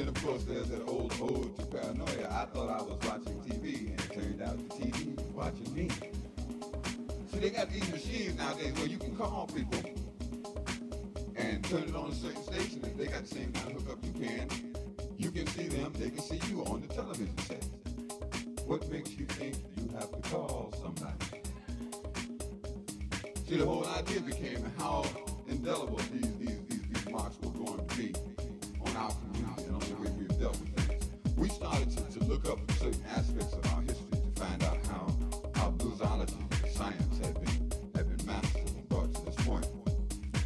then of course there's that old ode to paranoia. I thought I was watching TV, and it turned out the TV was watching me. See, they got these machines nowadays where you can call people and turn it on a certain station, and they got the same kind of hookup you can. You can see them, they can see you on the television set. What makes you think you have to call somebody? See, the whole idea became how indelible these, these, these, these marks were going to be look up certain aspects of our history to find out how, how bluesology, science had been, had been mastered and brought to this point.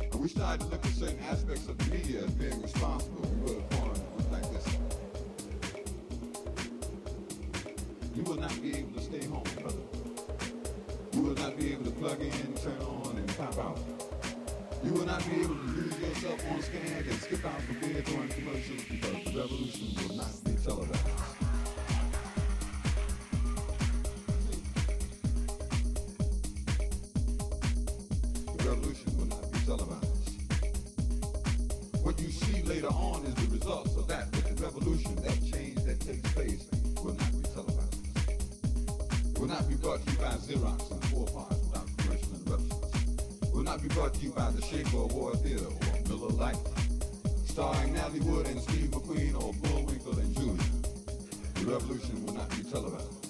And we started to look at certain aspects of the media as being responsible. We wrote a poem like this. You will not be able to stay home, brother. You will not be able to plug in, turn on, and pop out. You will not be able to lose yourself on scan and skip out for beer during commercials because the revolution brought to you by Xerox and four parts without commercial interruptions. Will not be brought to you by the Shaker Award Theater or Miller Lite, starring Natalie Wood and Steve McQueen or Bullwinkle and Jr. The revolution will not be televised.